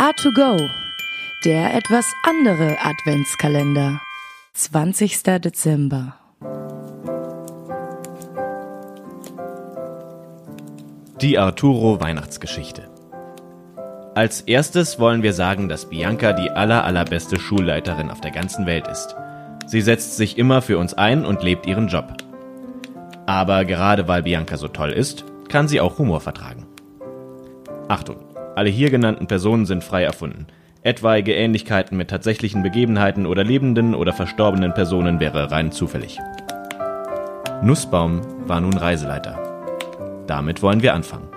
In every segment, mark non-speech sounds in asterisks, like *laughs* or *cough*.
A2Go, der etwas andere Adventskalender. 20. Dezember. Die Arturo Weihnachtsgeschichte. Als erstes wollen wir sagen, dass Bianca die aller allerbeste Schulleiterin auf der ganzen Welt ist. Sie setzt sich immer für uns ein und lebt ihren Job. Aber gerade weil Bianca so toll ist, kann sie auch Humor vertragen. Achtung, alle hier genannten Personen sind frei erfunden. Etwaige Ähnlichkeiten mit tatsächlichen Begebenheiten oder lebenden oder verstorbenen Personen wäre rein zufällig. Nussbaum war nun Reiseleiter. Damit wollen wir anfangen.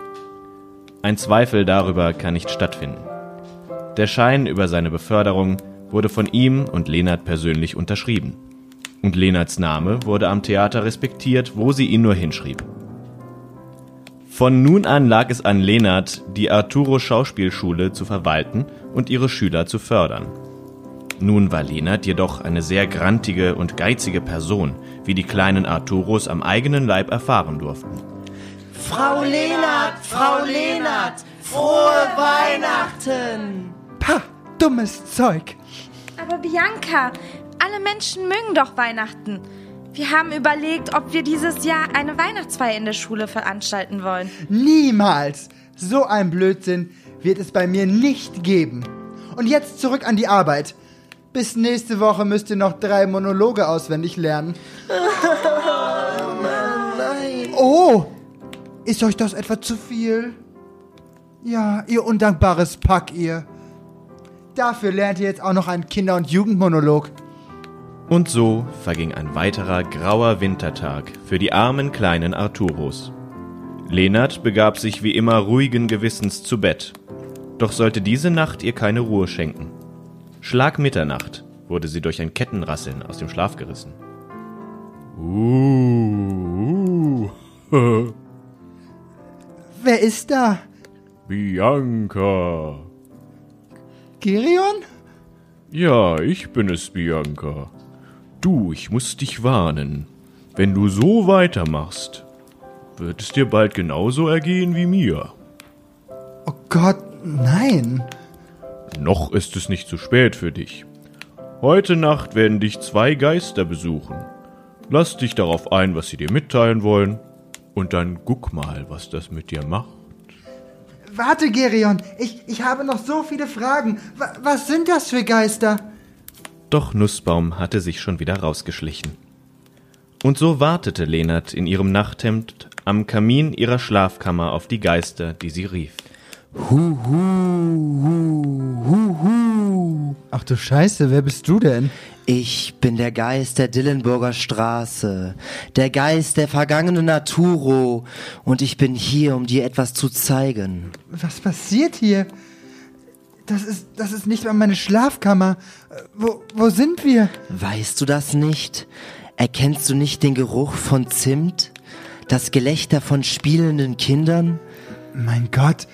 Ein Zweifel darüber kann nicht stattfinden. Der Schein über seine Beförderung wurde von ihm und Lenard persönlich unterschrieben. Und Lenards Name wurde am Theater respektiert, wo sie ihn nur hinschrieb. Von nun an lag es an Lenard, die Arturo Schauspielschule zu verwalten und ihre Schüler zu fördern. Nun war Lenard jedoch eine sehr grantige und geizige Person, wie die kleinen Arturos am eigenen Leib erfahren durften. Frau Lenard, Frau Lenard, frohe Weihnachten! Pah, dummes Zeug. Aber Bianca, alle Menschen mögen doch Weihnachten. Wir haben überlegt, ob wir dieses Jahr eine Weihnachtsfeier in der Schule veranstalten wollen. Niemals. So ein Blödsinn wird es bei mir nicht geben. Und jetzt zurück an die Arbeit. Bis nächste Woche müsst ihr noch drei Monologe auswendig lernen. Oh Mann, nein. Oh, ist euch das etwa zu viel? Ja, ihr undankbares Pack, ihr. Dafür lernt ihr jetzt auch noch einen Kinder- und Jugendmonolog. Und so verging ein weiterer grauer Wintertag für die armen kleinen Arturos. Lenard begab sich wie immer ruhigen Gewissens zu Bett. Doch sollte diese Nacht ihr keine Ruhe schenken. Schlag Mitternacht wurde sie durch ein Kettenrasseln aus dem Schlaf gerissen. Uh, uh, *laughs* Wer ist da? Bianca. Gerion? Ja, ich bin es, Bianca. Du, ich muss dich warnen. Wenn du so weitermachst, wird es dir bald genauso ergehen wie mir. Oh Gott, nein. Noch ist es nicht zu spät für dich. Heute Nacht werden dich zwei Geister besuchen. Lass dich darauf ein, was sie dir mitteilen wollen, und dann guck mal, was das mit dir macht. Warte, Gerion, ich, ich habe noch so viele Fragen. Wa- was sind das für Geister? Doch Nussbaum hatte sich schon wieder rausgeschlichen. Und so wartete Lenard in ihrem Nachthemd am Kamin ihrer Schlafkammer auf die Geister, die sie rief. Ach du Scheiße, wer bist du denn? Ich bin der Geist der Dillenburger Straße, der Geist der vergangenen Arturo, und ich bin hier, um dir etwas zu zeigen. Was passiert hier? Das ist, das ist nicht mal meine Schlafkammer. Äh, Wo, wo sind wir? Weißt du das nicht? Erkennst du nicht den Geruch von Zimt? Das Gelächter von spielenden Kindern? Mein Gott,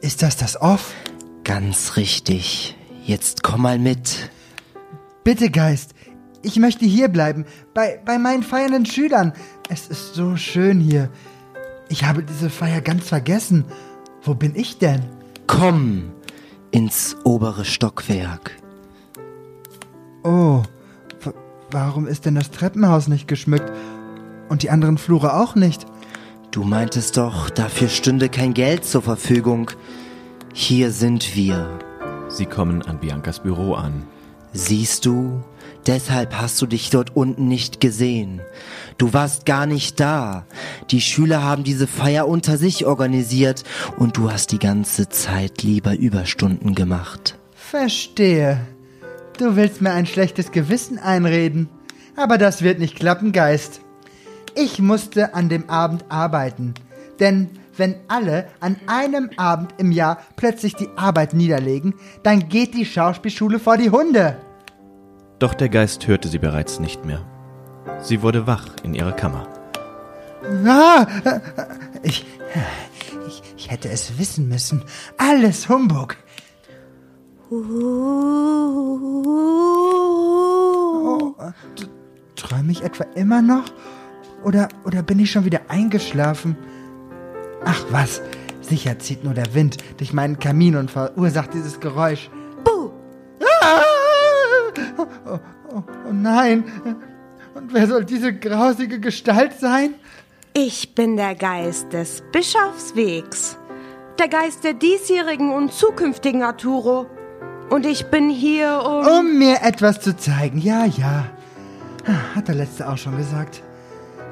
ist das das Off? Ganz richtig. Jetzt komm mal mit. Bitte, Geist, ich möchte hier bleiben, bei, bei meinen feiernden Schülern. Es ist so schön hier. Ich habe diese Feier ganz vergessen. Wo bin ich denn? Komm ins obere Stockwerk. Oh, wa- warum ist denn das Treppenhaus nicht geschmückt? Und die anderen Flure auch nicht? Du meintest doch, dafür stünde kein Geld zur Verfügung. Hier sind wir. Sie kommen an Biancas Büro an. Siehst du? Deshalb hast du dich dort unten nicht gesehen. Du warst gar nicht da. Die Schüler haben diese Feier unter sich organisiert und du hast die ganze Zeit lieber Überstunden gemacht. Verstehe. Du willst mir ein schlechtes Gewissen einreden. Aber das wird nicht klappen, Geist. Ich musste an dem Abend arbeiten. Denn wenn alle an einem Abend im Jahr plötzlich die Arbeit niederlegen, dann geht die Schauspielschule vor die Hunde. Doch der Geist hörte sie bereits nicht mehr. Sie wurde wach in ihrer Kammer. Ah, äh, ich, ich, ich hätte es wissen müssen. Alles Humbug. Oh, träume ich etwa immer noch? Oder, oder bin ich schon wieder eingeschlafen? Ach was, Sicher zieht nur der Wind durch meinen Kamin und verursacht dieses Geräusch. Buh! Oh, nein. Und wer soll diese grausige Gestalt sein? Ich bin der Geist des Bischofswegs. Der Geist der diesjährigen und zukünftigen Arturo. Und ich bin hier, um. Um mir etwas zu zeigen. Ja, ja. Hat der Letzte auch schon gesagt.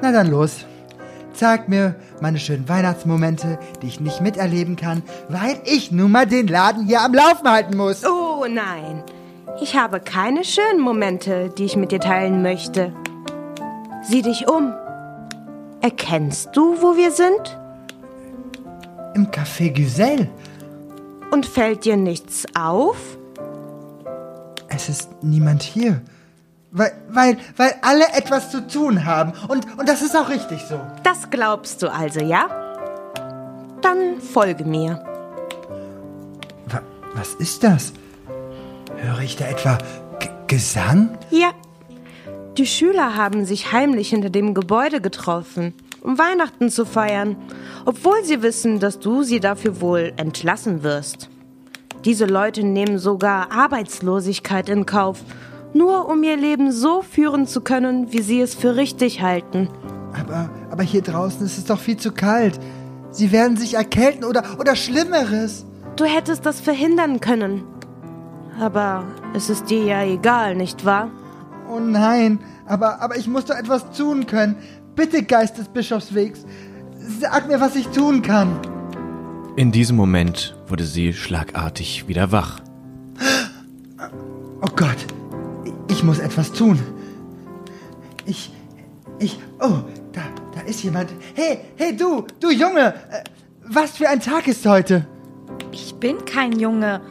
Na dann los. Zeig mir meine schönen Weihnachtsmomente, die ich nicht miterleben kann, weil ich nun mal den Laden hier am Laufen halten muss. Oh nein. Ich habe keine schönen Momente, die ich mit dir teilen möchte. Sieh dich um. Erkennst du, wo wir sind? Im Café Giselle. Und fällt dir nichts auf? Es ist niemand hier. Weil, weil, weil alle etwas zu tun haben. Und, und das ist auch richtig so. Das glaubst du also, ja? Dann folge mir. Wa was ist das? Höre ich da etwa G Gesang? Ja. Die Schüler haben sich heimlich hinter dem Gebäude getroffen, um Weihnachten zu feiern, obwohl sie wissen, dass du sie dafür wohl entlassen wirst. Diese Leute nehmen sogar Arbeitslosigkeit in Kauf nur um ihr Leben so führen zu können, wie sie es für richtig halten. Aber, aber hier draußen ist es doch viel zu kalt. Sie werden sich erkälten oder, oder Schlimmeres. Du hättest das verhindern können. Aber es ist dir ja egal, nicht wahr? Oh nein, aber, aber ich muss doch etwas tun können. Bitte, Geist des Bischofswegs, sag mir, was ich tun kann. In diesem Moment wurde sie schlagartig wieder wach. Oh Gott, ich muss etwas tun. Ich, ich, oh, da, da ist jemand. Hey, hey, du, du Junge, äh, was für ein Tag ist heute? Ich bin kein Junge.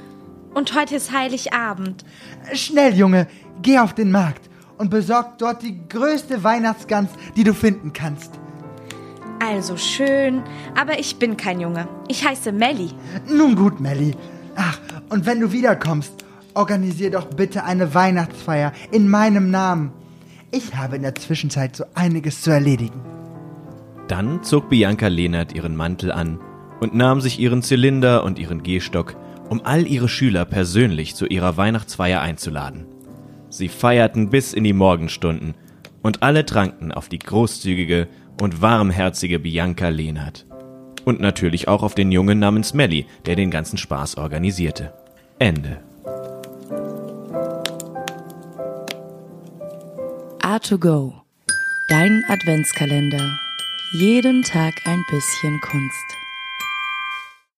Und heute ist Heiligabend. Schnell, Junge, geh auf den Markt und besorg dort die größte Weihnachtsgans, die du finden kannst. Also schön, aber ich bin kein Junge. Ich heiße Melly. Nun gut, Melly. Ach, und wenn du wiederkommst, organisier doch bitte eine Weihnachtsfeier in meinem Namen. Ich habe in der Zwischenzeit so einiges zu erledigen. Dann zog Bianca Lehnert ihren Mantel an und nahm sich ihren Zylinder und ihren Gehstock, um all ihre Schüler persönlich zu ihrer Weihnachtsfeier einzuladen. Sie feierten bis in die Morgenstunden und alle tranken auf die großzügige und warmherzige Bianca Lehnert. Und natürlich auch auf den Jungen namens Melly, der den ganzen Spaß organisierte. Ende. A2Go. Dein Adventskalender. Jeden Tag ein bisschen Kunst.